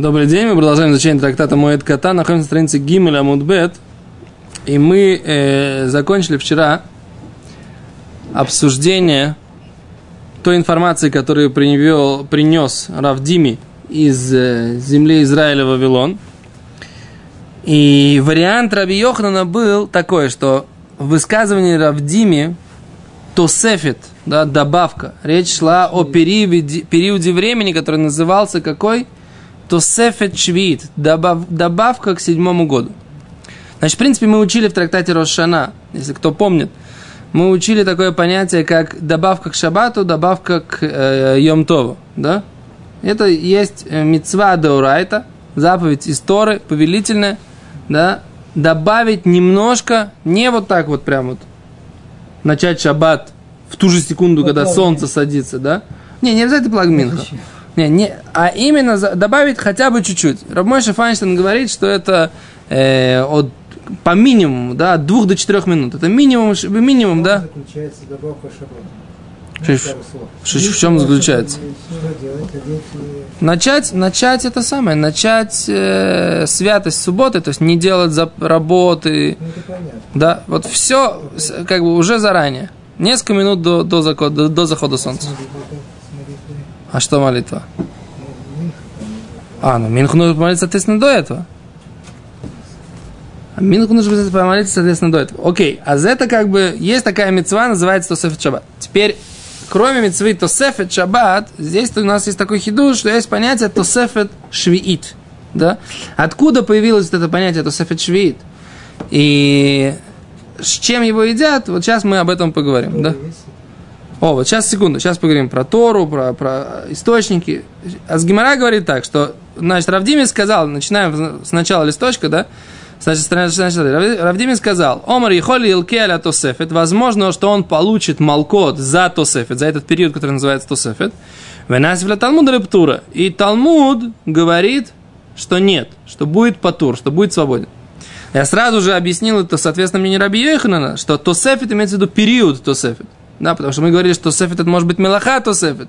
Добрый день, мы продолжаем изучение трактата Моэд Кота, находимся на странице Гимель Амудбет, и мы э, закончили вчера обсуждение той информации, которую привел, принес Равдими из э, земли Израиля Вавилон. И вариант Раби Йохнана был такой, что в высказывании Равдими Тосефит, да, добавка. Речь шла о периоде, периоде времени, который назывался какой? Тосефет Швид, добав, добавка к седьмому году. Значит, в принципе, мы учили в трактате Рошана, если кто помнит, мы учили такое понятие, как добавка к шабату, добавка к э, Йомтову, да? Это есть э, мецва деурайта, заповедь истории, повелительная, да, добавить немножко, не вот так вот прям вот, начать шаббат в ту же секунду, когда солнце садится, да? Не, не обязательно плагминха. Не, не, а именно за, добавить хотя бы чуть-чуть. Рабмойша Файнштейн говорит, что это э, от, по минимуму, да, от двух до четырех минут. Это минимум, минимум, да? заключается добавка в чем заключается? Начать, начать это самое, начать э, святость субботы, то есть не делать за работы, Ну, да, вот все как бы уже заранее, несколько минут до, до, захода, до, до захода солнца. А что молитва? А, ну Минху нужно помолиться, соответственно, до этого. А Минху нужно помолиться, соответственно, до этого. Окей, а за это как бы есть такая мецва, называется Тосефет Шаббат. Теперь, кроме мецвы Тосефет Шаббат, здесь у нас есть такой хиду, что есть понятие Тосефет Швиит. Да? Откуда появилось это понятие Тосефет Швиит? И с чем его едят, вот сейчас мы об этом поговорим. Да? Есть. О, вот сейчас, секунду, сейчас поговорим про Тору, про, про источники. Асгимара говорит так, что, значит, Равдими сказал, начинаем с начала листочка, да, Значит, значит, Рав- Равдими сказал, Омар Ехоли Илкеля Тосефет, возможно, что он получит Малкот за Тосефет, за этот период, который называется Тосефет, Венасифля Талмуда Рептура. И Талмуд говорит, что нет, что будет Патур, что будет свободен. Я сразу же объяснил это, соответственно, мне не Раби Йоханана, что Тосефет имеется в виду период Тосефет. Да, потому что мы говорили, что Тосефет это может быть Мелаха Тосефет.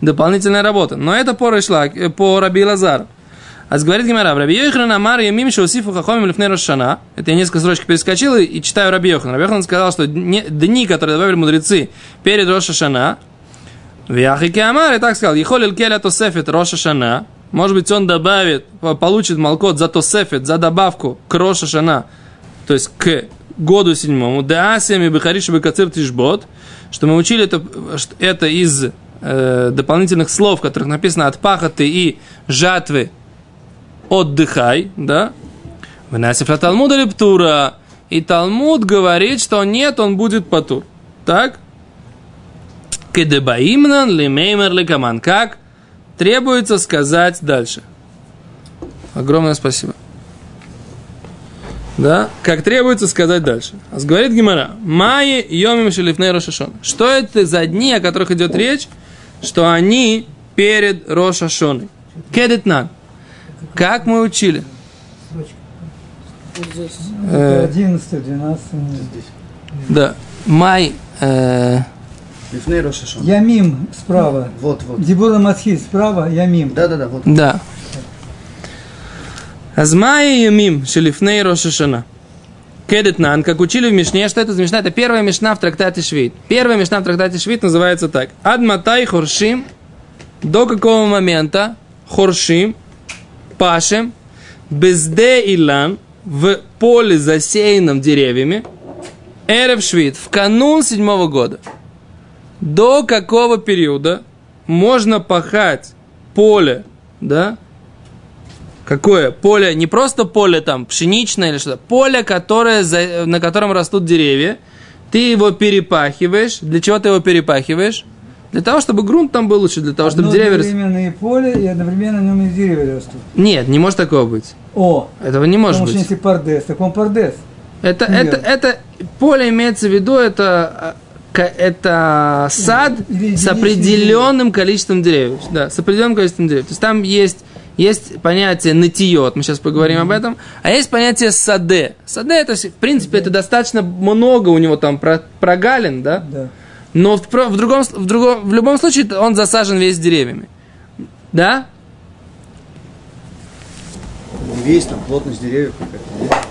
Дополнительная работа. Но это по, Рейшла, э, по Раби Лазару. А говорит Гимара, Раби Йоханан Амар Ямим Шаусифу Хахомим Лифней Рошана. Это я несколько строчек перескочил и, читаю Раби Йоханан. Раби Йоханан сказал, что дни, которые добавили мудрецы перед Роша Шана, Вяхики Амар и так сказал, Ехолил Келя Тосефет Роша Шана. Может быть, он добавит, по- получит Малкот за Тосефет, за добавку к Роша Шана, то есть к году седьмому. Деасиями Бехариш Бекацир Тишбот, что мы учили это, это из э, дополнительных слов, в которых написано от пахоты и жатвы отдыхай, да? Вынасиф Талмуда Лептура. И Талмуд говорит, что нет, он будет патур. Так? Кедебаимнан лимеймер ликаман. Как требуется сказать дальше. Огромное спасибо. Да? Как требуется сказать дальше. А говорит Гимара. Майи йомим шелифней рошашон. Что это за дни, о которых идет речь? Что они перед Рошашоной. Кедетнан. Как мы учили? Строчка. Э, 11, 12. Да. Май. э. Ямим справа. Вот, вот. Дебура Матхиль справа, Ямим. Да-да-да, вот. да. Азмай Юмим Шелифней Рошашана. Кедетнан, как учили в Мишне, что это за Мишна? Это первая Мишна в трактате Швид. Первая Мишна в трактате Швид называется так. Адматай Хоршим. До какого момента Хоршим, Пашем, Безде Илан, в поле, засеянном деревьями, Эрев Швид, в канун седьмого года. До какого периода можно пахать поле, да, Какое? Поле, не просто поле там пшеничное или что-то, поле, которое, на котором растут деревья, ты его перепахиваешь. Для чего ты его перепахиваешь? Для того, чтобы грунт там был лучше, для того, чтобы Одно деревья... рос- одновременно и поле, и одновременно на нем и деревья растут. Нет, не может такого быть. О, Этого не может потому что быть. если пардес, так он пардес. Это, Нет. это, это поле имеется в виду, это, это сад Или с определенным количеством деревьев. Да, с определенным количеством деревьев. То есть там есть, есть понятие натиот, мы сейчас поговорим об этом, а есть понятие саде. Саде это, в принципе, это достаточно много у него там про- прогалин, да? Да. Но в, в другом, в, другом, в любом случае он засажен весь деревьями. Да? Весь там плотность деревьев какая-то.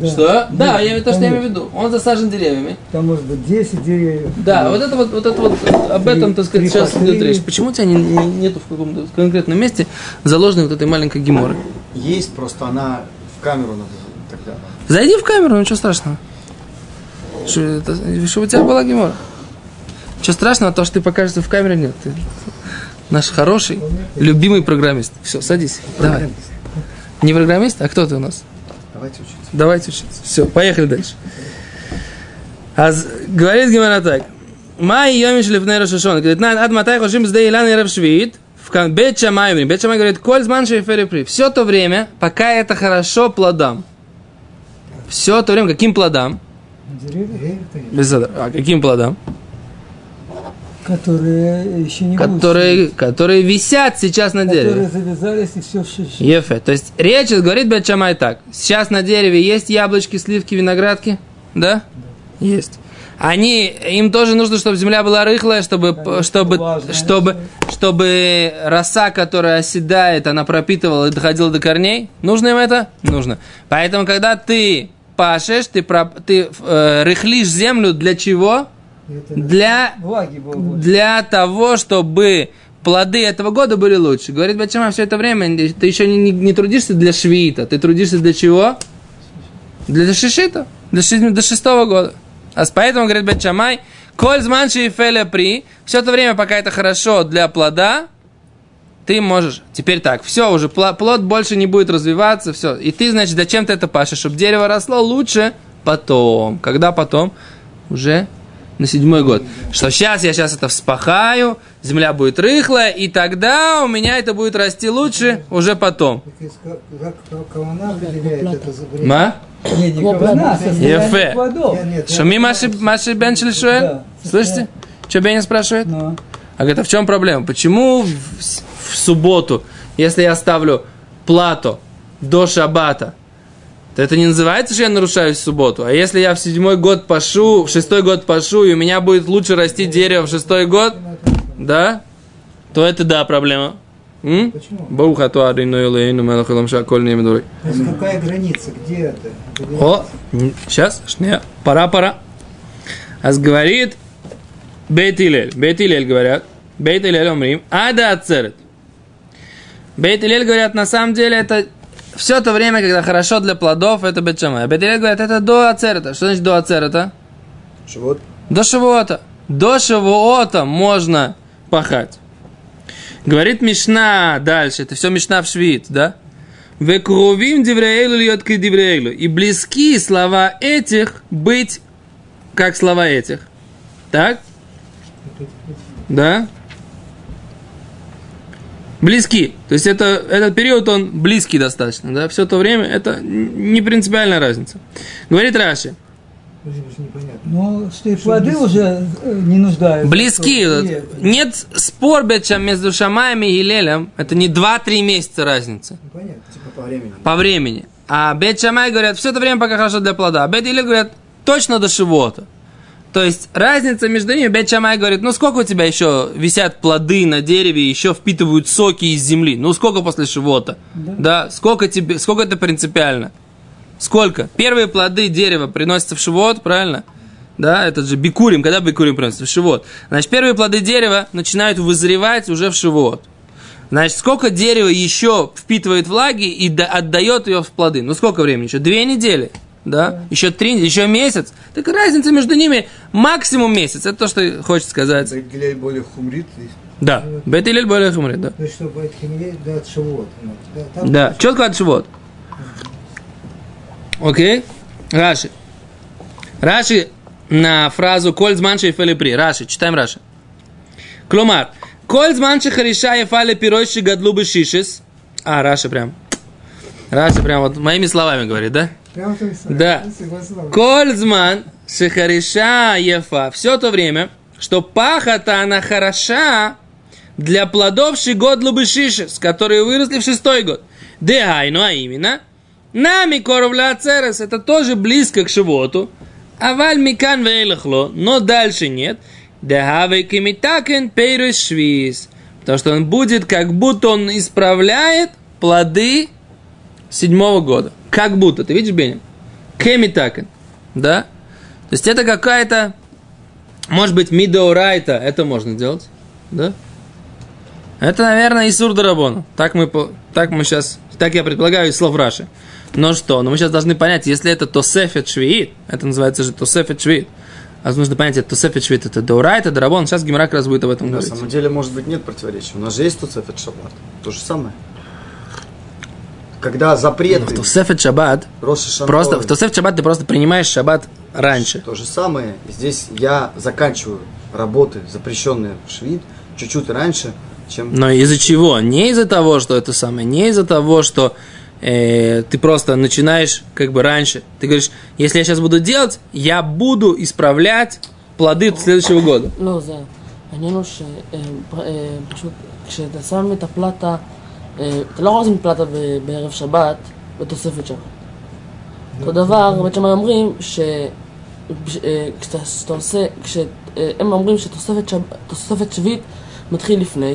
Да. Что? Да, я то, что я имею в виду. Он засажен деревьями. Там может быть 10 деревьев. Да, вот это вот, вот это вот, об этом, так сказать, сейчас идет речь. Почему у тебя не, не- нету в каком-то конкретном месте заложенной вот этой маленькой геморы? Есть, просто она в камеру надо тогда. Зайди в камеру, ничего страшного. Что, это, что у тебя была гемора? Ничего страшного, то, что ты покажешься в камере, нет. Ты наш хороший, любимый программист. Все, садись, давай. Не программист, а кто ты у нас? Давайте учиться. Давайте учиться. Все, поехали дальше. А говорит Гимара так. Май йомиш лифней Рошашон. Говорит, на ад матай хошим сдей илан и швид. В Бет Шамай Бет Шамай говорит, коль зман шейфери при. Все то время, пока это хорошо плодам. Все то время, каким плодам? Без А каким плодам? Которые еще не Которые, которые висят сейчас на будут, дереве. которые завязались и все шиши. Ефе. То есть речь говорит Бет Шамай так. Сейчас на дереве есть яблочки, сливки, виноградки? Да? Есть. Они, им тоже нужно, чтобы земля была рыхлая, чтобы, Конечно, чтобы, влажная. чтобы, чтобы роса, которая оседает, она пропитывала и доходила до корней. Нужно им это? Нужно. Поэтому, когда ты пашешь, ты, ты э, рыхлишь землю для чего? Для для того, чтобы плоды этого года были лучше. Говорит Бачама, все это время ты еще не, не- трудишься для швиита, ты трудишься для чего? Для шишита, для, ши- до шестого года. А поэтому, говорит Бачамай, коль зманши и феля при, все это время, пока это хорошо для плода, ты можешь. Теперь так, все, уже плод больше не будет развиваться, все. И ты, значит, зачем ты это пашешь? Чтобы дерево росло лучше потом. Когда потом? Уже на седьмой год. Что сейчас я сейчас это вспахаю, земля будет рыхлая, и тогда у меня это будет расти лучше уже потом. Ма? Не, не кавана, состояние Ефе. Шами Маши, Маши Бен Шелишуэль? Да. Слышите? Что Беня спрашивает? Но. А говорит, а в чем проблема? Почему в, в субботу, если я ставлю плату до шабата, то это не называется, что я нарушаю субботу. А если я в седьмой год пашу, в шестой год пашу, и у меня будет лучше расти дерево в шестой год, да, то это да, проблема. Бауха туари ну илэйну мелах илам шаколь не медурой. То есть какая граница, где это? Где- О, сейчас, шня, пора, пора. Аз говорит Бейт Илель. Бейт Илель говорят. Бейт Илель умрим. Ада ацерет. Бейт Илель говорят, на самом деле это все то время, когда хорошо для плодов, это Бет Шамай. А Бейт Илель говорят, это до ацерета. Что значит до ацерета? Живот. До Шавуота. До Шавуота можно пахать. Говорит Мишна дальше, это все Мишна в Швид, да? Векрувим диврейлу льет к диврейлу. И близки слова этих быть как слова этих. Так? Да? Близки. То есть это, этот период, он близкий достаточно, да? Все то время, это не принципиальная разница. Говорит Раши. Что непонятно. Ну, плоды уже э, не нуждаются. Близки. Нет спор между Шамаем и Гилелем. Это не 2-3 месяца разница Непонятно. Типа по времени. по времени. А Бет Шамай говорят, все это время пока хорошо для плода. А Бет Гилель говорят, точно до шивота. То есть разница между ними, Бет Шамай говорит, ну сколько у тебя еще висят плоды на дереве, еще впитывают соки из земли? Ну сколько после шивота? Да. сколько тебе, сколько это принципиально? Сколько? Первые плоды дерева приносятся в шивот, правильно? Да, это же бикурим, когда бикурим приносится в шивот. Значит, первые плоды дерева начинают вызревать уже в шивот. Значит, сколько дерево еще впитывает влаги и да- отдает ее в плоды? Ну, сколько времени? Еще две недели, да? Еще три, еще месяц. Так разница между ними максимум месяц. Это то, что хочет сказать. Гилель более хумрит. и- Да. Бет Илель более хумрит, да. Да, от шивот. Да, там Да, четко от шивот. Окей? Раши. Раши на фразу «Коль зман шейфели при». Раши, читаем Раши. Клумар. Коль зман шехариша ефали пирой шигадлу бы шишис. А, Раши прям. Раши прям вот моими словами говорит, да? Да. Кользман шехариша ефа. Все то время, что пахота, она хороша для плодов шигод лубышишес, которые выросли в шестой год. Дехайну, а именно, нами коровля церес, это тоже близко к шивоту, а валь микан вейлахло, но дальше нет. Дехавей кимитакен пейрус швиз. Потому что он будет, как будто он исправляет плоды седьмого года. Как будто, ты видишь, Бенин? Кемитакен, да? То есть это какая-то, может быть, мидоурайта, это можно делать, да? Это, наверное, Исур Дарабон. Так мы, так мы сейчас, так я предполагаю из слов Раши. Но что? Но мы сейчас должны понять, если это Тосефет Швиит, это называется же Тосефет Швиит, а нужно понять, это Тосефет Швиит, это Даурайта, Дарабон. Сейчас Гимара как раз будет об этом На говорить. самом деле, может быть, нет противоречия. У нас же есть Туцефет Шаббат. То же самое Когда Но в запреты Тосефет Шаббат, Роша Шантой, просто, в Тосефет Шаббат ты просто принимаешь Шаббат раньше. То же самое. Здесь я заканчиваю работы, запрещенные в Швид, чуть-чуть раньше, чем... Но из-за чего? Не из-за того, что это самое, не из-за того, что э, ты просто начинаешь как бы раньше. Ты говоришь, если я сейчас буду делать, я буду исправлять плоды следующего года. לא, זה... העניין הוא שפשוט כשאתה שם את הפלטה, אה, אתה לא יכול לשים פלטה בערב שבת בתוספת שבת. אותו דבר, בית שמאי אומרים ש... בש- אה, עושה, כשהם אומרים שתוספת שב- תוספת שביעית מתחיל לפני,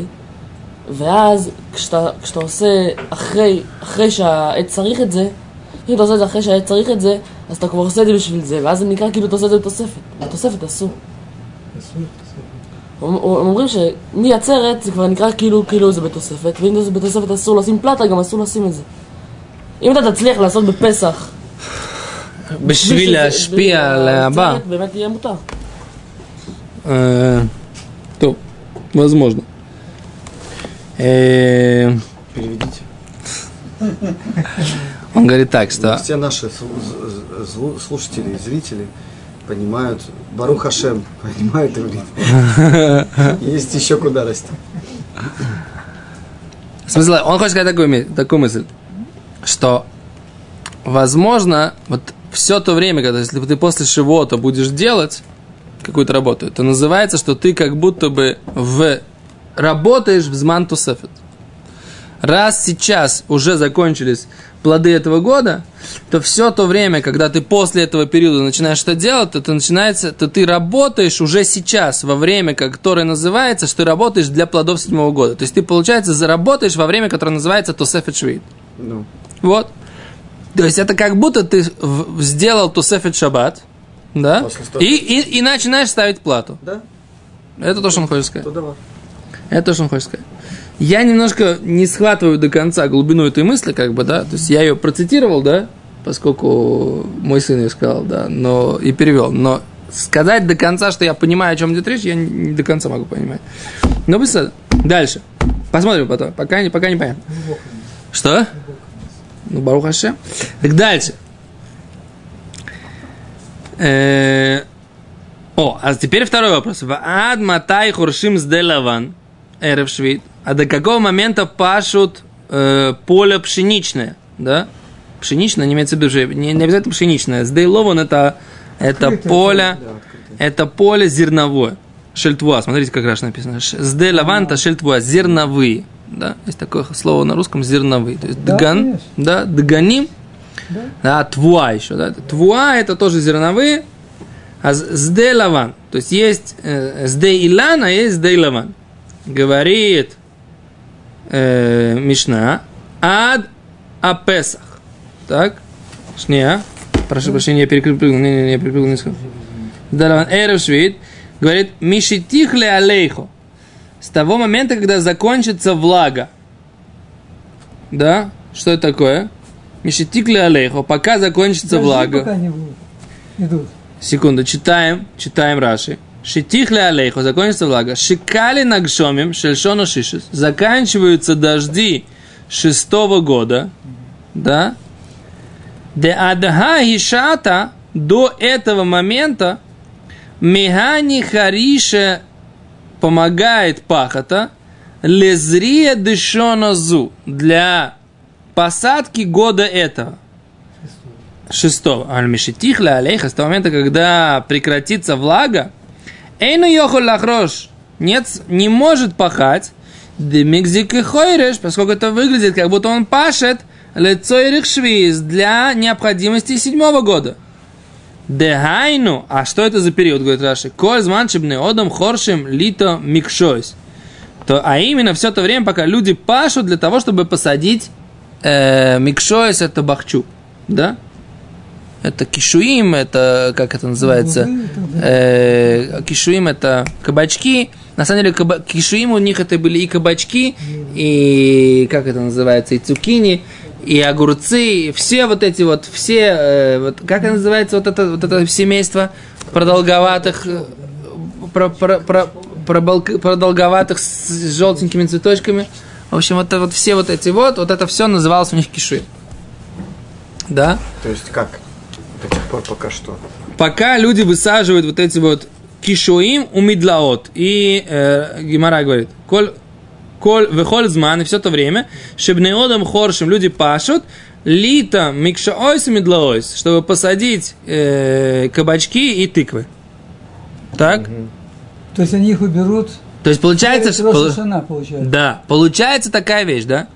ואז כשאתה, עושה אחרי, אחרי שהעץ צריך את זה, אם אתה עושה את זה אחרי שהעץ צריך את זה, אז אתה כבר עושה את זה בשביל זה, ואז זה נקרא כאילו אתה עושה את זה בתוספת. בתוספת. אסור, הם הם אומרים שמעצרת זה כבר נקרא כאילו, כאילו זה בתוספת, ואם זה בתוספת אסור לשים פלטה, גם אסור לשים את זה. אם אתה תצליח לעשות בפסח, בשביל להשפיע על הבא. העצרת, באמת יהיה מותר. Э, То, возможно. Э, Переведите. Он говорит так, что Все наши слу- з- злу- слушатели и зрители понимают, Барух Хашем, понимают иврит. Есть еще куда расти. Смысл, он хочет сказать такую, такую мысль, что, возможно, вот все то время, когда если ты после чего-то будешь делать какую-то работу, это называется, что ты как будто бы в, работаешь в зман тусефет. Раз сейчас уже закончились плоды этого года, то все то время, когда ты после этого периода начинаешь что делать, то, это начинается, то ты работаешь уже сейчас, во время, которое называется, что ты работаешь для плодов седьмого года. То есть ты, получается, заработаешь во время, которое называется Тосефет Швид. Ну, Вот. То есть это как будто ты сделал Тосефет Шаббат, да, и, и, и начинаешь ставить плату. да, Это то, что он хочет сказать. Это то, что он хочет сказать. Я немножко не схватываю до конца глубину этой мысли, как бы, да, то есть я ее процитировал, да, поскольку мой сын ее сказал, да, но и перевел, но сказать до конца, что я понимаю, о чем идет речь, я не, до конца могу понимать. Но быстро. Дальше. Посмотрим потом. Пока, не- пока не понятно. Что? Ну, Барух Хашем. Так дальше. Э, О, а теперь второй вопрос. Ваад матай хуршим с делаван, эрев швид. А до какого момента пашут э, поле пшеничное, да? Пшеничное, не имеется в виду, не, не обязательно пшеничное. С дейлован это, это Открытое поле, Да, это поле зерновое. Шельтвуа, смотрите, как раз написано. С де лаванта шельтвуа, зерновые. Да, есть такое слово на русском зерновые. То есть Да, дган, конечно. да, дганим, Да. да, твуа еще, да. Твуа это тоже зерновые, а сде лаван. То есть есть э, сде илан, а есть сде лаван. Говорит э, Мишна, ад апесах. Так, шния. Прошу прощения, я перепрыгнул, не, не, не, я перепрыгнул несколько. Да, лаван, эрев швид. Говорит, мишитих ле алейхо. С того момента, когда закончится влага. Да? Что это такое? Мишитикли алейхо, пока закончится Дожди влага. пока не. Идут. Секунду, читаем, читаем Раши. Шитихли алейхо, закончится влага. Шикали нагшомим, шельшону шишис. Заканчиваются дожди шестого года. Да? Де адха хишата до этого момента Механи Хариша помогает пахота лезрия дышонозу для посадки года этого. Шестого. Аль-Мишитихля алейха, с того момента, когда прекратится влага, Эйну йохол лахрош, нет, не может пахать, демикзик и хойреш, поскольку это выглядит, как будто он пашет, лецойрих швиз, для необходимости седьмого года. Дехайну, а что это за период, говорит Раши? Коль зманшибный одам хоршим лито микшойс. То, а именно все то время, пока люди пашут для того, чтобы посадить э, микшоис это бахчу, да? Это кишуим, это, как это называется, э, кишуим это кабачки. На самом деле, каба- кишуим у них это были и кабачки, и, как это называется, и цукини, и огурцы, и все вот эти вот, все, э, вот, как это называется, вот это, вот это семейство продолговатых, э, про, про, про, пробол- продолговатых с желтенькими цветочками. В общем, вот, это вот все вот эти вот, вот это все называлось у них кишуим. Да? То есть как? До тех пор пока что. пока люди высаживают вот эти вот кишуим у медлаот. И э, Гимара говорит, коль, коль выхоль зман, и все то время, шебнеодом хоршим люди пашут, лита микшаойс и медлаойс, чтобы посадить э, кабачки и тыквы. Так? То есть они их уберут. То есть получается, что... Шана, получается. Да, получается такая вещь, да,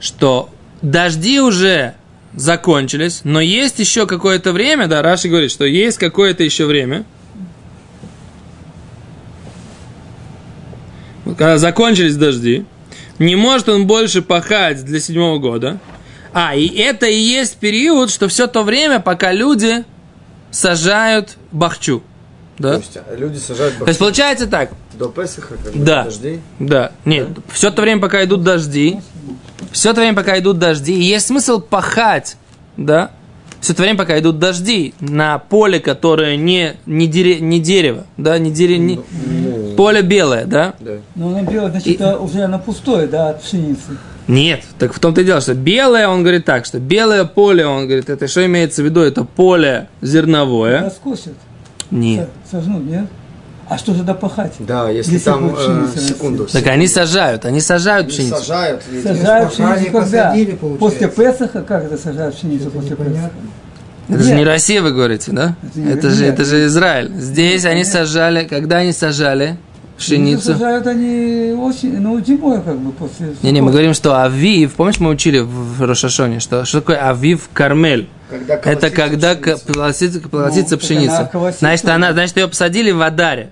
что дожди уже закончились, но есть еще какое-то время, да, Раши говорит, что есть какое-то еще время, когда закончились дожди, не может он больше пахать для седьмого года, а, и это и есть период, что все то время, пока люди сажают бахчу, да? То есть а, люди сажают То есть получается так, до Песаха, бы, Да. дождей. да, нет, все то время, пока идут дожди, все то время, пока идут дожди, и есть смысл пахать, да, все то время, пока идут дожди, на поле, которое не, не, дере- не дерево, да, не, дере- не- Ну, поле белое, да, да. Но она белая, значит, И- это уже она пустое, да, от пшеницы. Нет, так в том-то и дело, что белое, он говорит так, что белое поле, он говорит, это что имеется в виду, это поле зерновое. Раскосят. Нет. Сожнут, нет? А что же допахать? Да, если, Если там э, секунду. Так они сажают, они сажают Они пшеницу. сажают. видите. Сажают пшеницу когда? После Песаха? Как это сажают пшеницу Это после Песаха? непонятно. Это же Нет. не Россия, вы говорите, да? Это не- Это же, это же Израиль. Здесь они Нет. сажали, когда они сажали пшеницу? Сажают они очень, ну, зимой как бы после... Не-не, мы говорим, что Авив, помнишь, мы учили в Рошашоне, что, что такое Авив Кармель? Когда Это когда пшеница. к- колосится, колосится Ну, пшеница. она колосится. Значит, она, значит, ее посадили в Адаре.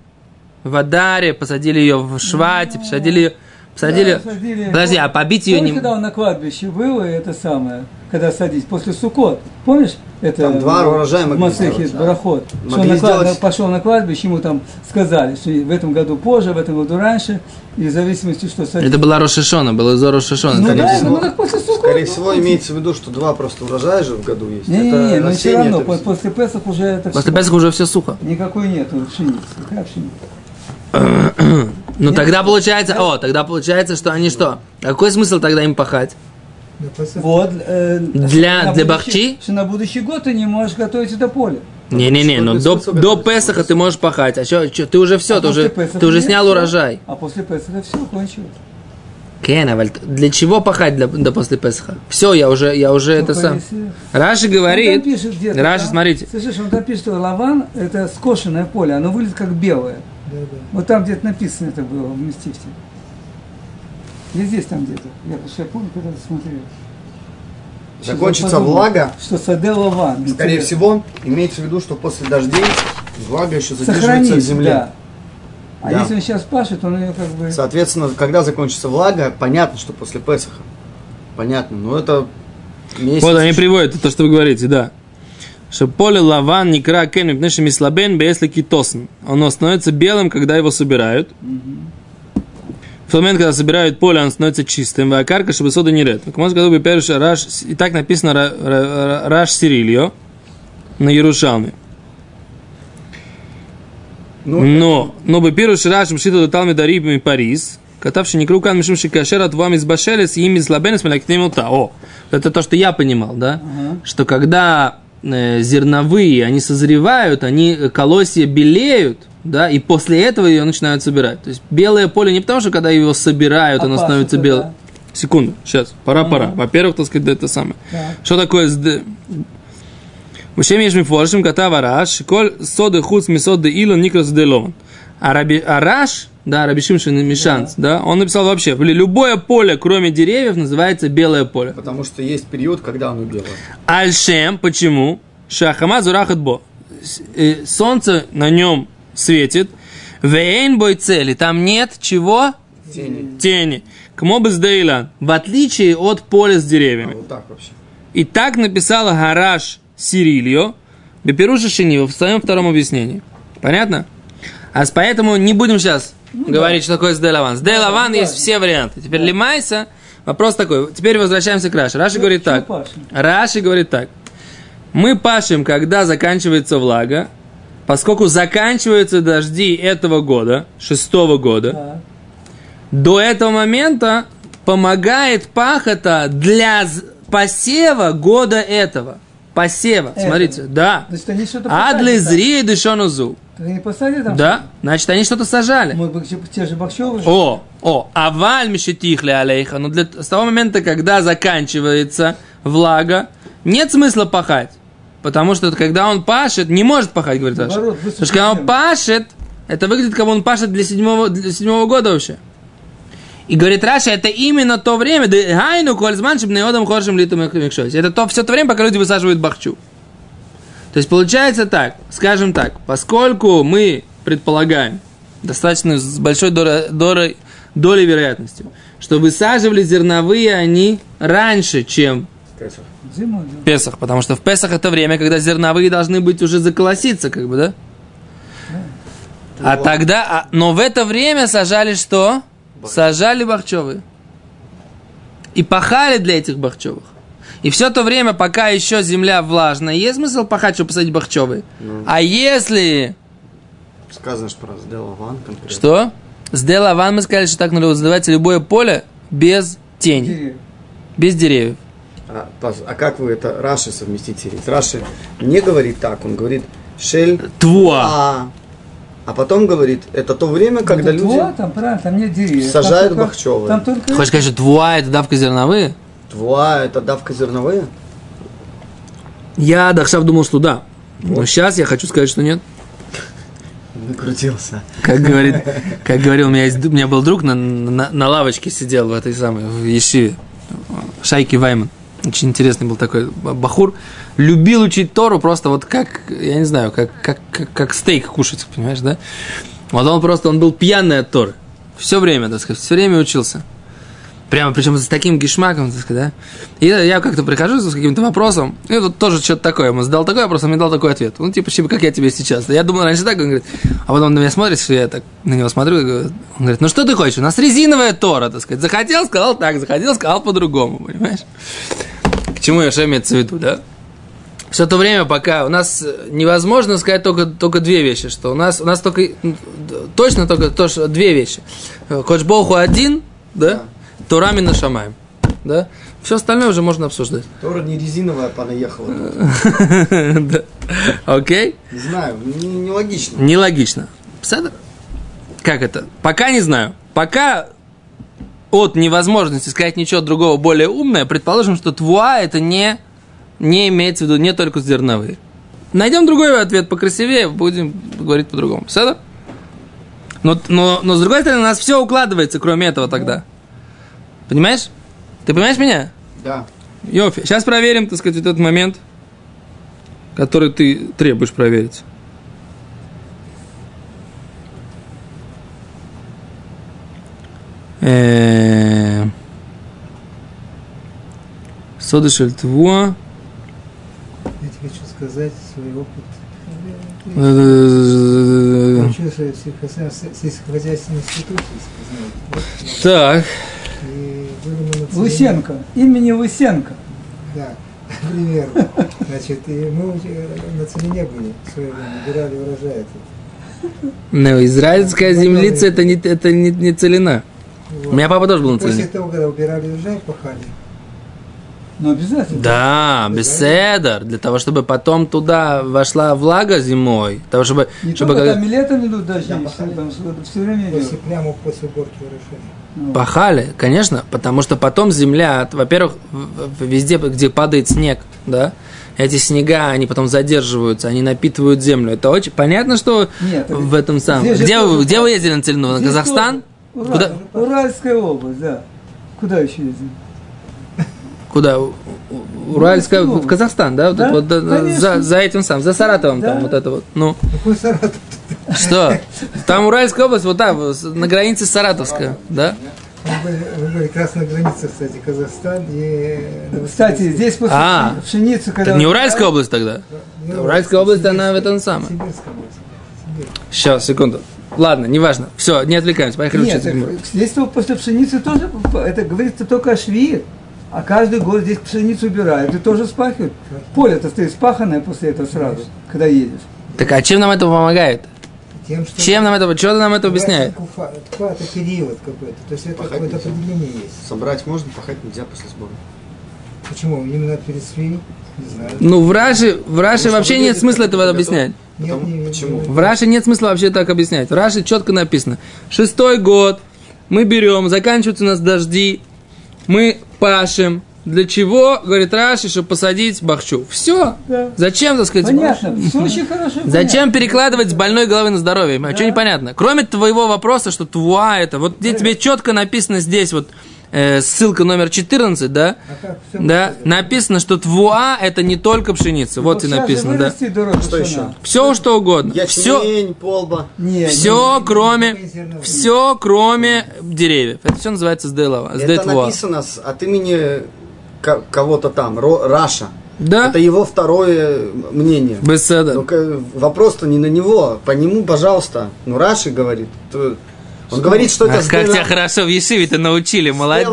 В Адаре, посадили ее в Швате, посадили ее... Посадили... Да, садили. Подожди, а побить ее Помнишь, не... когда он на кладбище был, и это самое, когда садись, после Суккот, помнишь? Это Там два урожая в могли Масехе, сделать, да. Барахот. Что он на клад- сделать- пошел на кладбище, ему там сказали, что в этом году позже, в этом году раньше, и в зависимости, что садись. Это была Рошашона, было из Рошашона. ну скорее да, всего- ну так после Суккот. Скорее всего, имеется в виду, что два просто урожая же в году есть. Не, не, не, но все растение, равно, после Песах уже это После всё. Песаха уже все сухо. Никакой нету пшеницы. Какая пшеница? Ну тогда получается, о, тогда получается, что они что? Какой смысл тогда им пахать? Вот. э, Для- для бахчи? Что на будущий год ты не можешь готовить это поле. Не-не-не, что но без до, до? Песаха ты можешь пахать, а что, ты уже все, А ты уже, ты уже снял всё. урожай. А после Песаха все кончилось. Кен, для чего пахать для, до после Песаха? Все, я уже, я уже это Только сам. если- Раши Он там говорит, пишет Раши, там- смотрите, Слышишь, он там пишет, что лаван – это скошенное поле, оно выглядит как белое. Да, да. Вот там где-то написано это было в Мистифте. Не здесь там где-то. Я, потому что я помню, когда смотрел. Закончится я подумал, влага, Что саде лаван. скорее Интересно. всего, имеется в виду, что после дождей влага еще задерживается в Сохранить, земле. да. А Да. если он сейчас пашет, он ее как бы... Соответственно, когда закончится влага, понятно, что после Песаха. Понятно, но это месяц. вот они приводят то, что вы говорите, да. Что поле лаван не кра кен мипнеши мислабен если китосн. Оно становится белым, когда его собирают. В тот момент, когда собирают поле, оно становится чистым. Вакарка, чтобы сода не ред. Как можно сказать, первый раш, и так написано ра- ра- ра- раш Сирильо на Ярушалме. Ну, Но, но бы первый раш мшита до талми дариб и Парис, катавший не крукан мишум шикашер от вам из башелес и им из лабенес мелактимута. О, это то, что я понимал, да? Ага. Что когда Э, зерновые, они созревают, они э, колосья белеют, да, и после этого ее начинают собирать. То есть белое поле не потому, что когда его собирают, а оно становится белым. Да. Секунду, сейчас, пора, mm-hmm. пора. Во-первых, так сказать, да, это самое. Да. Что такое Вообще ешь мифоршим, кота вараш, коль соды хуц мисоды илон никрос делон. А раби араш да, Раби Шимшин Мишанц, да, он написал вообще, «Бли- любое поле, кроме деревьев, называется белое поле. Потому что есть период, когда оно белое. Альшем, почему? Шахама зурахат бо. С- э, Солнце на нем светит. Вейн бой цели. Там нет чего? Тени. Тени. к мобыз дейлан, в отличие от поля с А, деревьями. вот так вообще. И так написала Гараш Сирильо, Беперуша Шинива в своем втором объяснении. Понятно? А поэтому не будем сейчас говорить, что такое Сдейлаван. Сдейлаван да, есть да. все варианты. Теперь Лимайса, вопрос такой. Теперь возвращаемся к Раши. Раши говорит Чего так. пашем? Раши говорит так. Мы пашем, когда заканчивается влага, поскольку заканчиваются дожди этого года, шестого года, Да. до этого момента помогает пахота для посева года этого. Посева, Этого. смотрите, да. Значит, они что-то Адли посадят там. зри дышонузу. Так Они посадили там? Да, значит, они что-то сажали. Быть, те- же Бахчевы? же? О, о, аваль мишетихли алейха. Но для, с того момента, когда заканчивается влага, нет смысла пахать. Потому что когда он пашет, не может пахать, говорит Раша. Потому что когда он пашет, это выглядит, как он пашет для седьмого, для седьмого года вообще. И говорит Раша, это именно то время, да гайну кользман, чтобы неодам хоршим микшойс. Это то, все то время, пока люди высаживают бахчу. То есть получается так, скажем так, поскольку мы предполагаем, достаточно с большой долей, долей, долей вероятностью, что высаживали зерновые они раньше, чем Песах. Песах, потому что в Песах это время, когда зерновые должны быть уже заколоситься, как бы, да? А тогда, а- но в это время сажали что? Сажали бахчевые. И пахали для этих бахчевых. И все то время, пока еще земля влажная, есть смысл пахать, чтобы посадить бахчевые. А если Сказано, что про Сделаван конкретно. что? С Делаван мы сказали, что так называется любое поле без тени, Деревья. без деревьев. А, а как вы это Раши совместите? Ведь Раши не говорит так, он говорит Шель Твуа. А. А потом говорит, это то время, когда Ну, люди Туа, там, правильно, там нет деревьев. сажают там только- бахчевые. Там только... Хочешь сказать, что твуа это давка зерновые? Твуа, это давка зерновые? Я Дахшав думал, что да. Но сейчас я хочу сказать, что нет. Накрутился. Как говорит, как говорил, у меня, есть, у меня был друг на, на, на лавочке сидел в этой самой, в Ешиве. Шайки Вайман. Очень интересный был такой бахур. Любил учить Тору просто вот как, я не знаю, как, как, как, как стейк кушать, понимаешь, да? Вот он просто, он был пьяный от Торы. Все время, так сказать, все время учился. Прямо, причем с таким гешмаком, так сказать, да? И я как-то прихожу с каким-то вопросом, и тут тоже что-то такое. Ему задал такой вопрос, он мне дал такой ответ. Ну, типа, типа, как я тебе сейчас. Я думал раньше так, он говорит, а потом на меня смотрит, что я так на него смотрю, и он говорит, ну что ты хочешь? У нас резиновая Тора, так сказать. Захотел, сказал так, захотел, сказал по-другому, понимаешь? К чему я что имеется в виду, да? Все то время, пока у нас невозможно сказать только, только две вещи, что у нас, у нас только, точно только то, что две вещи. Хочешь Богу один, да? Турами нашамаем, да? Все остальное уже можно обсуждать. Тора не резиновая, понаехала. Да. Окей? Не знаю, не- нелогично. Нелогично. Псадр? Как это? Пока не знаю. Пока от невозможности сказать ничего другого более умное, предположим, что твуа это не, не имеется в виду не только зерновые. Найдем другой ответ покрасивее, будем говорить по-другому. Псадр? Но, но, но с другой стороны, у нас все укладывается, кроме этого тогда. Понимаешь? Ты понимаешь меня? Да. Йофи, сейчас проверим, так сказать, этот момент, который ты требуешь проверить. Э, Сода шельтвуа. Я тебе хочу сказать свой опыт. Э, Учился в сельскохозяйственном институте. Так. И были мы Лысенко. Имени Лысенко. Да, примерно. Значит, и мы уже на целине были в свое время, убирали урожай этот. Ну, израильская землица это не, это не, не целина. Вот. У меня папа тоже был на После целине. того, когда убирали урожай, пахали. Ну, обязательно. Да, беседер, для того, чтобы потом туда вошла влага зимой, для того, чтобы, Не чтобы только как- там и летом идут дожди, пахали. там все время идет. После, прямо после уборки урожая. Пахали, конечно, потому что потом земля, во-первых, везде, где падает снег, да, эти снега, они потом задерживаются, они напитывают землю. Это очень понятно, что Нет, в этом самом. Где, вы, где вы ездили на целину? На Казахстан? тоже. Куда? Ураль- Уральская область, да. Куда еще ездим? Куда? Уральская, Ну, в Казахстан, да? Вот да, вот, конечно. за, за этим самым, за Саратовом Да. там, вот это вот. Ну, Какой Саратов? что? Там Уральская область, вот там, на границе с Саратовской, да? Мы были, мы были красная граница, кстати, Казахстан и. Кстати, здесь после А, пшеницы, когда... Это не Уральская область тогда? Ну, Уральская область, она в этом самом. Сибирская область. Сибирь. Сейчас, секунду. Ладно, неважно. Все, не отвлекаемся. Поехали Нет, учиться. Так здесь после пшеницы тоже, это говорится только о швии. А каждый год здесь пшеницу убирают и тоже спахивают. Поле-то стоит спаханное после этого сразу, когда едешь. Так а чем нам это помогает? Тем, что Чем нам это, что нам это объясняет? Куфа, это период какой-то. То есть это какое-то определение есть. Собрать можно, пахать нельзя после сбора. Почему? Именно перед свиньей? Не знаю. Ну, в Раши, в Раши Потому что вообще нет смысла этого готов. объяснять. Нет, Потому- не- не- почему? В Раши нет смысла вообще так объяснять. В Раши четко написано. Шестой год мы берем, заканчиваются у нас дожди, мы пашем. Для чего, говорит Раши, чтобы посадить бахчу? Все. Да. Зачем, так сказать, Понятно, все очень хорошо. Зачем перекладывать с больной головы на здоровье? А что непонятно? Кроме твоего вопроса, что твуа это, вот где тебе четко написано здесь, вот э, ссылка номер 14, да? А Да, написано, что твуа это не только пшеница. Вот и написано, да. Что еще? Все, что угодно. Все, Ячмень, полба. Не, все, не, кроме, зерновые. все, кроме деревьев. Это все называется сдейлова, Это написано с- от имени ко- кого-то там, Раша. Да? Это его второе мнение. Беседа. Ну, к- вопрос-то не на него, по нему, пожалуйста. Ну, Раши говорит. Он говорит, что это Ах, как тебя хорошо в Ешиве-то научили, молодец.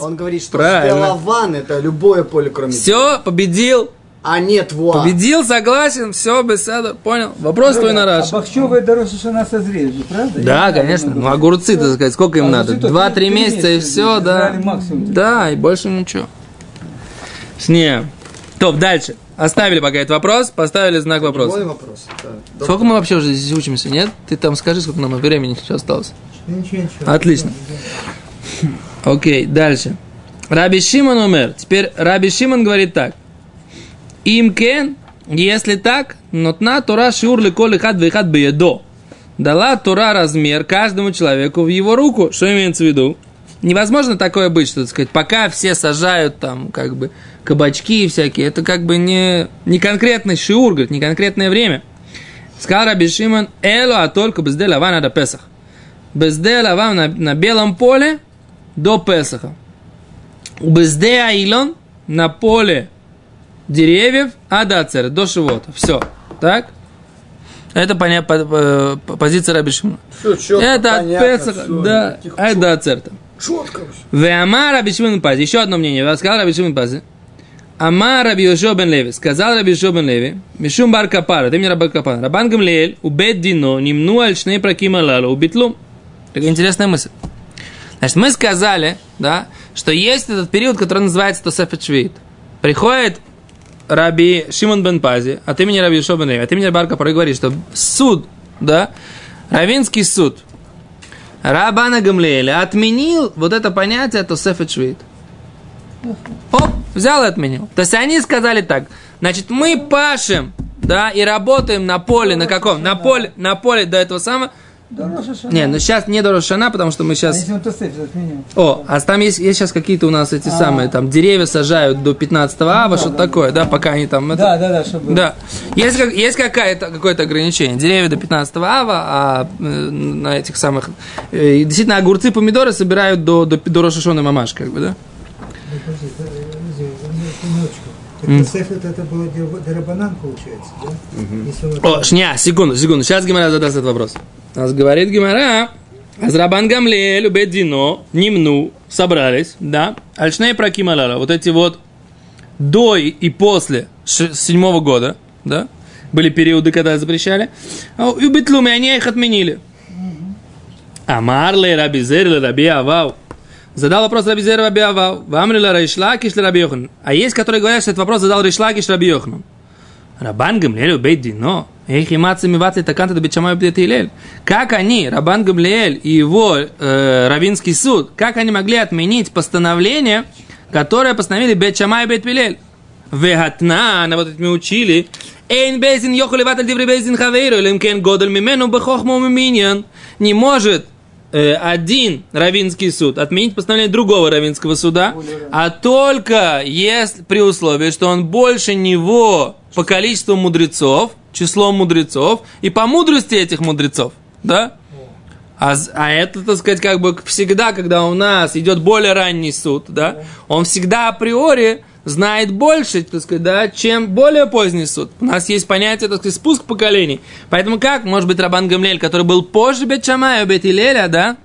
Он говорит, что сделаван это любое поле, кроме Все, победил, А нет вуа. победил, согласен, все, беседа, понял. Вопрос твой на А Раши. бахчевая дороже, что она созреет же, правда? Да, конечно. знаю, Ну, огурцы, так сказать, сколько им Огурцы надо? Два-три три месяца и все, да. Да, и больше ничего. Не. Топ, дальше. Оставили пока этот вопрос, поставили знак Другой вопроса. вопрос. Да. Сколько мы вообще уже здесь учимся, нет? Ты там скажи, сколько нам времени сейчас осталось. Ну, Ничего, ничего. Отлично. Окей, дальше. Раби Шимон умер. Теперь Раби Шимон говорит так. Им кен, если так, нотна Тора шиур леколи хад вейхад беедо. Дала Тора размер каждому человеку в его руку. Что имеется в виду? Невозможно такое быть, что, так сказать, пока все сажают там, как бы, кабачки всякие, это как бы не, не конкретный шиур, говорит, не конкретное время. Сказал Раби Шимон, эло, а только безде лава надо Песах. Безде лава на, на белом поле до Песаха. Безде аилон на поле деревьев адацер до Шивота. Все. Так? Это поня- по- по- по- позиция Раби Шимона. Всё чётко, Это от понятно, Песаха, всё, да, а это ацерта. Четко. Веама Раби Шимон Пази. Еще одно мнение. Сказал Раби Шимон Пази. Ама Раби Йошо бен Леви. Сказал Раби Йошо бен Леви. Мишум бар капара. Ты мне Раби Капара. Рабан Гамлиэль. Убет дино. Нимну аль шней праким алалу. Убитлум. Такая интересная мысль. Значит, мы сказали, да, что есть этот период, который называется Тосефет Швейт. Приходит Раби Шимон бен Пази от имени Раби Йошо бен Леви, от имени Раби Капара и говорит, что суд, да, равинский суд, Рабана Гамлиэля отменил вот это понятие Тосефет Швейт. Оп, взял и отменил. То есть они сказали так, значит, мы пашем, да, и работаем на поле, на каком? На поле, на поле до этого самого. Не, ну сейчас не до Рошана, потому что мы А сейчас... если он тосеф отменил? О, а там есть, есть сейчас какие-то у нас эти самые, там, деревья сажают до 15 ава, что-то такое, да, пока они там... это- Да, да, да, чтобы... да. Есть, как- есть какая-то, какое-то ограничение. Деревья до 15 ава, а э, на этих самых... э, действительно, огурцы, помидоры собирают до, до, до Рошашона мамаш, как бы, да? Ну, подожди, э, э, э, Тосефет это было Дарабанан, получается, да? Он О, шня, секунду, секунду. Сейчас Гимара задаст этот вопрос. Нас говорит Гимара, Азрабан Гамлель, Убедино, Нимну, собрались, да, Альшней Пракималала, вот эти вот до и- после седьмого года, да, были периоды, когда запрещали, а и Бетлуме, они их отменили. אמר ליה רבי זירא לרבי אבהו. Задал вопрос Раби Зер Раби Авау. ואמרי לה ריש לקיש לרבי יוחנן. А есть, которые говорят, что этот вопрос задал Рейшлакиш Раби Йохан. רבן גמליאל ובית דינו. היכי מצו מבטלי תקנתא דבית שמאי ובית הלל. Как они, Рабан Гамлиэль и его э, раввинский суд, как они могли отменить постановление, которое постановили бейт Шамай бейт Илель? На вот это мы учили. אין בית דין יכול לבטל דברי בית דין חברו, אלא אם כן גדול ממנו בחכמה ובמנין. Не может один равинский суд отменить постановление другого равинского суда, а только если при условии, что он больше него по количеству мудрецов, числом мудрецов и по мудрости этих мудрецов, да? А, а это, так сказать, как бы всегда, когда у нас идет более ранний суд, да, он всегда априори знает больше, так сказать, да, чем более поздний суд. У нас есть понятие, так сказать, спуск поколений. Поэтому как, может быть, Рабан Гамлель, который был позже Бет Шамая, Бет Илеля, да,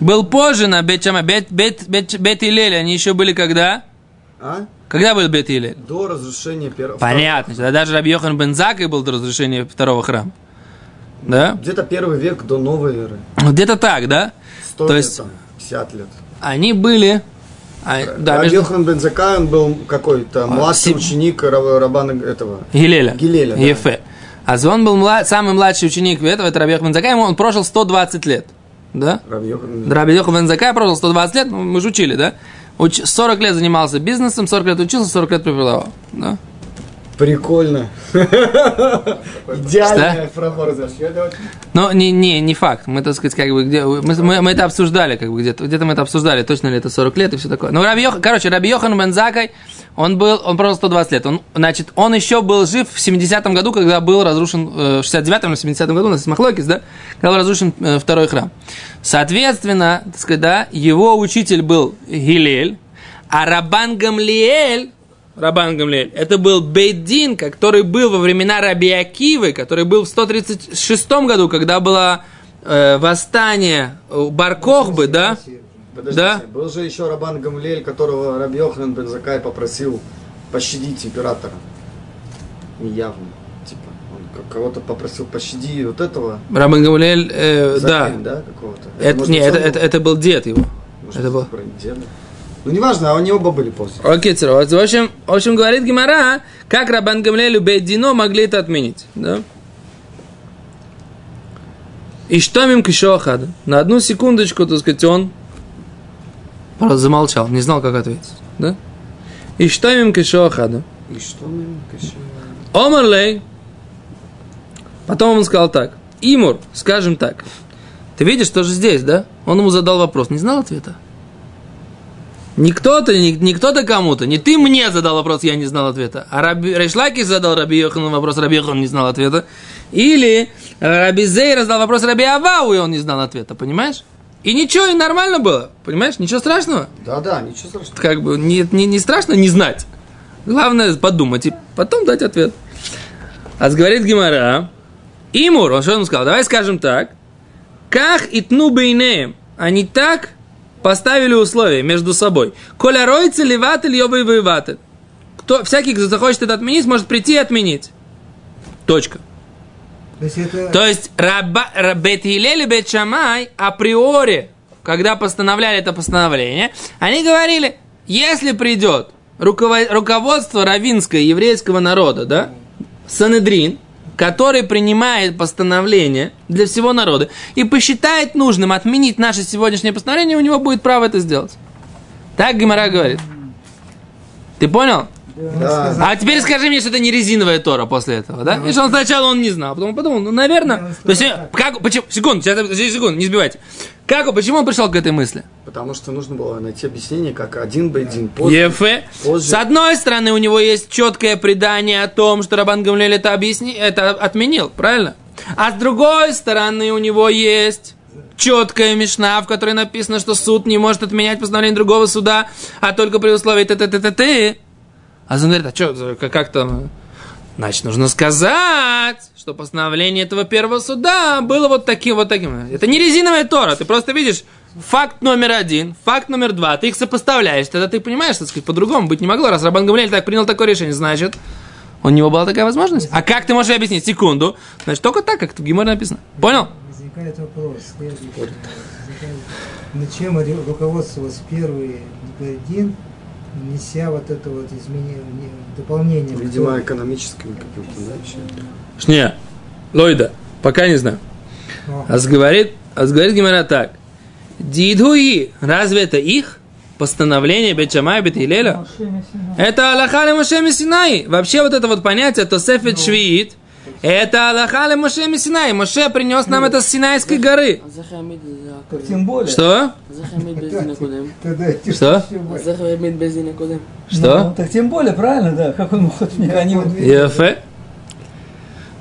был позже на Бет Шамая, Бет, Бет, Бет, Бет Илеля, они еще были когда? А? Когда был Бет Илель? До разрушения первого. Понятно, тогда даже Раби Йохан Бен Заккай был до разрушения второго храма. Да? Где-то первый век до новой эры. Где-то так, да? 100 То лет, есть- там, 50 лет. Они были... а, да, Раби между... Йохан бен Заккай, он был какой-то младший Сим- ученик Раб- Рабана этого. Гилеля. Гилеля, да. Ефе. А он был мла- самый младший ученик этого, это Раби Йохан Бен Заккай, ему он прожил 120 лет. Да? Раби Йохан. Раби Йохан Бен Заккай прожил 120 лет, ну, мы же учили, да? Уч- 40 лет занимался бизнесом, 40 лет учился, 40 лет преподавал. Да? Прикольно. Идеальная пробор Но не, не, не факт. Мы, так сказать, как бы, где, мы, мы, мы это обсуждали, как бы где-то, где-то мы это обсуждали, точно ли это 40 лет и все такое. Но Раби Йохан, короче, Раби Йохан Бен Заккай, он был, он прожил 120 лет. Он, значит, он еще был жив в 70-м году, когда был разрушен, э, в 69-м или 70-м году, у нас Махлокис, да, когда был разрушен э, второй храм. Соответственно, так сказать, да, его учитель был Гилель, а Рабан Гамлиэль, Рабан Гамлиэль, это был Бейдин, который был во времена Раби Акивы, который был в 136 году, когда было э, восстание у Баркохбы, да? Подождите, Да. был же еще Рабан Гамлель, которого Раби Йохан бен Заккай попросил пощадить императора. Неявно. Типа, он кого-то попросил пощади вот этого. Рабан Гамлиэль, э, да. Закаин, да, какого-то. Это, может не, это, это, был? это был дед его. Может, это был- деда. Ну, неважно, а они оба были после. Окей, вот, в общем, в общем, говорит Гимара, как Рабан Гамлиэль и Бейдино могли это отменить, да? И что им кишохада? На одну секундочку, так сказать, он просто замолчал, не знал, как ответить, да? И что им кишохада? И что им кощунствуем? Омарлей. Потом он сказал так. Имур, скажем так. Ты видишь, что же здесь, да? Он ему задал вопрос, не знал ответа? Не кто-то, не, не кто-то кому-то, не ты мне задал вопрос, я не знал ответа, а Раби, Рейшлаки задал Раби Йохану вопрос, Раби Йохан не знал ответа. Или э, Раби Зейр задал вопрос Раби Авау, и он не знал ответа, понимаешь? И ничего, и нормально было, понимаешь? Ничего страшного. Да-да, ничего страшного. Как бы не, не, не страшно не знать. Главное подумать и потом дать ответ. А говорит Гимара, Имур, он что ему сказал? Давай скажем так. Как и тну бейнеем. Они так поставили условия между собой. Коля ройцы леватель йобай воеватель. Кто, всякий, кто захочет это отменить, может прийти и отменить. Точка. То есть это... То есть раба, ра- Бет Хилель и Бет Шамай априори, когда постановляли это постановление, они говорили, если придет руково- руководство равинское еврейского народа, да, Санедрин, который принимает постановление для всего народа и посчитает нужным отменить наше сегодняшнее постановление, у него будет право это сделать. Так Гимара говорит. Ты понял? Да. А теперь скажи мне, что это не резиновая Тора после этого, да? И что он сначала он не знал, а потом подумал, ну, наверное. То есть, как, почему, секунду, сейчас, секунду, не сбивайте. Как, почему он пришел к этой мысли? Потому что нужно было найти объяснение, как один бейдин после. Ефе. позже. С одной стороны, у него есть четкое предание о том, что Рабан Гамлель это, объясни, это отменил, правильно? А с другой стороны, у него есть четкая мешна, в которой написано, что суд не может отменять постановление другого суда, а только при условии т т т т т А он говорит, а что, как, как там? Значит, нужно сказать, что постановление этого первого суда было вот таким, вот таким. Это не резиновая Тора, ты просто видишь факт номер один, факт номер два, ты их сопоставляешь, тогда ты понимаешь, так сказать, по-другому быть не могло. Раз Рабан Гамлель так принял такое решение, значит, у него была такая возможность. А как ты можешь объяснить? Секунду. Значит, только так, как в Гиморе написано. Понял? Возникает вопрос. Возникает, На чем руководствовался первый Бейдин, неся вот это вот изменение, не- дополнение. к Видимо, Торе? экономическим каким-то, да, еще. Не, Лойда, пока не знаю. О, А говорит, а говорит Гимара так. Дидуи, разве это их постановление Бетчамая Бетилеля? Это Аллаха ле Моше Мессинай. Вообще вот это вот понятие Тосефет Швиит, это Аллаха ле Моше Синай. Моше принес нам это с Синайской горы. Тем более. Что? Что? Что? Ну, так тем более, правильно, да. Как он мог отменить?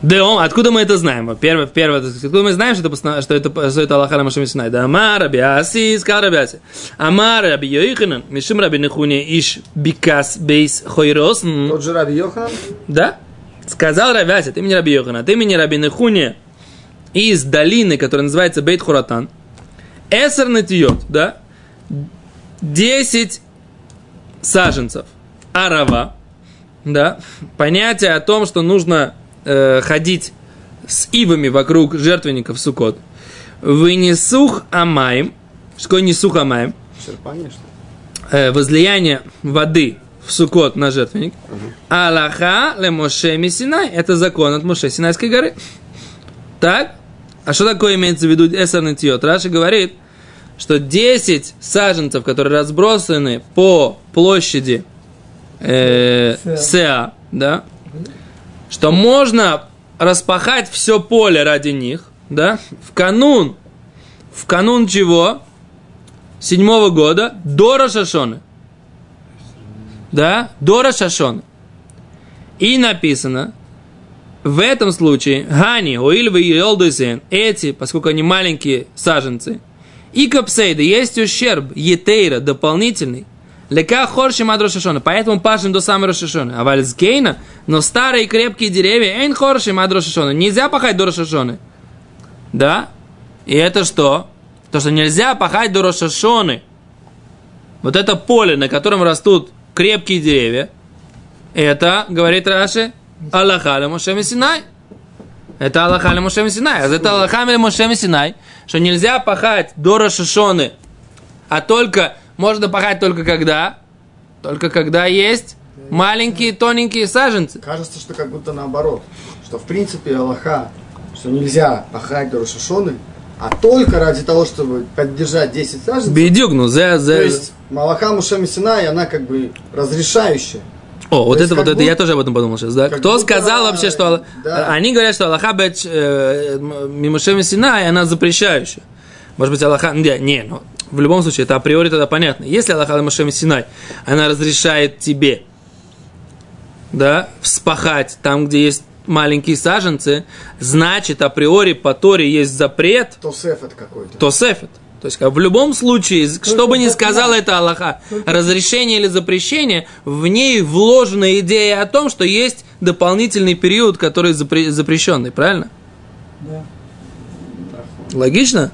Деом, откуда мы это знаем? Первое, первое, откуда мы знаем, что это, что это, что это Аллаха Рамашем Синай? Да, Амар Раби Аси, сказал Раби Аси. Амар Раби Йоханан, Мишим Раби Нехуне, Иш Бикас Бейс Хойрос. Тот же Раби Йоханан? Да. Сказал Раби Аси, ты имени Раби Йохана, ты имени Раби Нехуне из долины, которая называется Бейт Хуратан. Эсер Натиот, да? 10 саженцев. Арава, да? Понятие о том, что нужно э, ходить с ивами вокруг жертвенников Сукот. Вынесух амаем. Что такое несух амаем? черпание, что ли? Э, возлияние воды в Сукот на жертвенник. Аллаха ле Моше Синай. Это закон от Моше Синайской горы. Так? А что такое имеется в виду Эсер? Раши говорит, что 10 саженцев, которые разбросаны по площади э, Сеа. Сеа, да, что можно распахать все поле ради них, да, в канун, в канун чего? Седьмого года до Рошашоны. Да, до Рошашоны. И написано, в этом случае, Гани, Уильвы и Олдуйсен, эти, поскольку они маленькие саженцы, и Капсейда, есть ущерб Етейра дополнительный, Лека хоршим ад Рошашона, поэтому пашем до самой Рошашоны. А вальцгейна, но старые крепкие деревья, эйн хоршим ад Рошашона. Нельзя пахать до Рошашоны. Да? И это что? То, что нельзя пахать до Рошашоны. Вот это поле, на котором растут крепкие деревья, это, говорит Раши, Аллаха ле Синай. Это Аллаха ле Синай. А это Аллаха ле Синай, что нельзя пахать до Рошашоны, а только, можно пахать только когда? Только когда есть маленькие тоненькие саженцы. Кажется, что как будто наоборот. Что в принципе Аллаха, что нельзя пахать до Рошашоны, а только ради того, чтобы поддержать 10 саженцев. Бедюк, ну, за, То за... есть Малаха Мушами Синай, она как бы разрешающая. О, вот есть это, вот это, я тоже об этом подумал сейчас, да? Кто будто, сказал вообще, что... Да. Они говорят, что Аллаха Беч э, Мимушем Синай, она запрещающая. Может быть, Аллаха... Не, не, ну, в любом случае, это априори тогда понятно. Если Аллаха Мимушем Синай, она разрешает тебе, да, вспахать там, где есть маленькие саженцы, значит, априори по Торе есть запрет, То сефет какой-то. то сефет. То есть, как в любом случае, что бы ни сказала это Аллаха, разрешение или запрещение, в ней вложена идея о том, что есть дополнительный период, который запре- запрещенный, правильно? Да. Логично?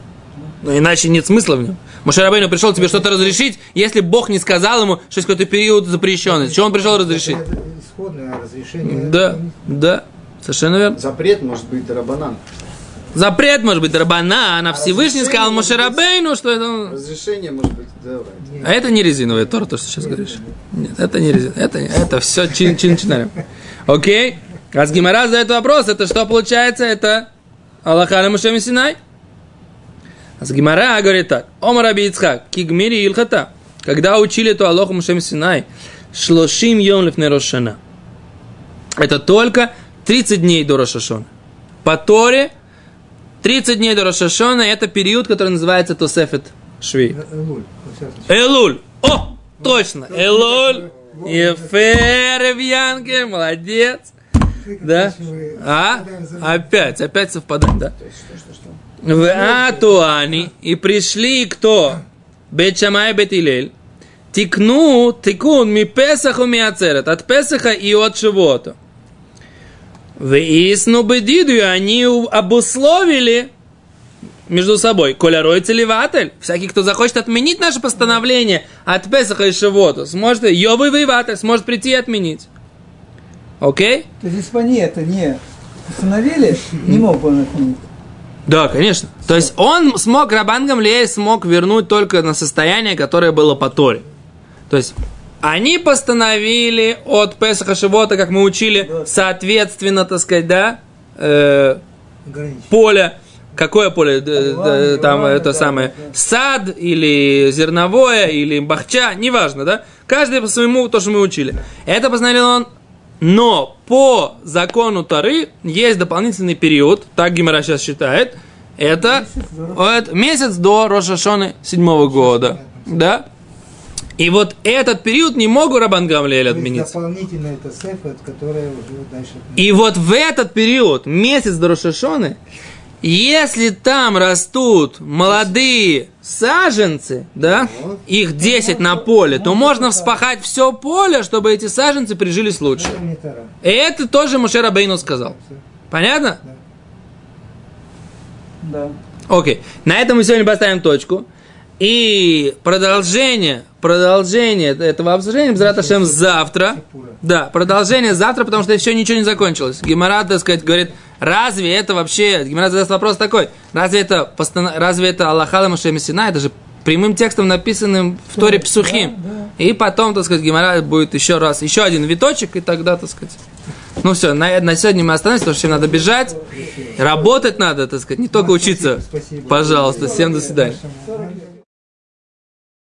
Но иначе нет смысла в нем. Мушарабейну пришел тебе что-то разрешить, если Бог не сказал ему, что есть какой-то период запрещенный. Чего он пришел разрешить? Это исходное разрешение. Да, да, совершенно верно. Запрет может быть Дарабанан. Запрет может быть Рабана, а Всевышний сказал Мушарабейну, что это... Разрешение может быть Деорайт. А это не резиновая Тора, то, что сейчас говоришь. Нет, это не резиновая. Это, это все чин чин чинарем. Окей? С Гимара задает вопрос, это что получается? Это Аллаха на Мушем Синай. С Гимара говорит так. Омар Раби Ицхак, кигмири илхата. Когда учили эту Аллаху Мушем Синай, шлошим йом лифней Рошана. Это только 30 дней до Рошашона. По Торе 30 дней до Рошашона это период, который называется Тосефет Шви. Элуль. О, точно. Элуль. Ефер Бьянке, молодец. Да? А? Опять, опять совпадаем, да? В Атуани. И пришли кто? Бет Шамай Бет Илель. Тикну, тикун, ми Песаху ми Ацерет. От Песаха и от Шивота. В Исну Бедиду, они обусловили между собой. Колярой целеватель. Всякий, кто захочет отменить наше постановление от Песаха и Шивота, сможет, Йовый воеватель сможет прийти и отменить. Окей? То есть, если бы они это не установили, не мог бы он отменить. Да, конечно. То есть он смог, Рабан Гамлиэль смог вернуть только на состояние, которое было по Торе. То есть они постановили от Песаха Шивота, как мы учили, соответственно, так сказать, да, э, поле, какое поле, Д- д- Ладно, там ладно, это да, самое, да. сад или зерновое, или бахча, неважно, да, каждый по своему, то, что мы учили. Это постановил он, но по закону Тары есть дополнительный период, так Гимара сейчас считает, это Месяц до месяц до Рошашоны седьмого года, да, И вот этот период не мог Рабан Гамлиэль отменить. дополнительно это сефет, которая уже дальше... И вот в этот период, месяц до Рошашоны, если там растут молодые саженцы, да, их 10 на поле, то можно вспахать все поле, чтобы эти саженцы прижились лучше. Это. И это тоже Мушер Бейну сказал. Понятно? Да. Окей. На этом мы сегодня поставим точку. И продолжение, продолжение этого обсуждения, Бзрат Ашем, завтра. Да, продолжение завтра, потому что еще ничего не закончилось. Геморрат, так сказать, говорит, разве это вообще, Геморрат задает вопрос такой, разве это, постана- разве это Аллаха Маше Мессина, это же прямым текстом написанным в Торе Псухим. И потом, так сказать, Геморрат будет еще раз, еще один виточек, и тогда, так сказать, ну все, на, на сегодня мы остановимся, потому что всем надо бежать, работать надо, так сказать, не только учиться. Спасибо. Пожалуйста, всем до свидания.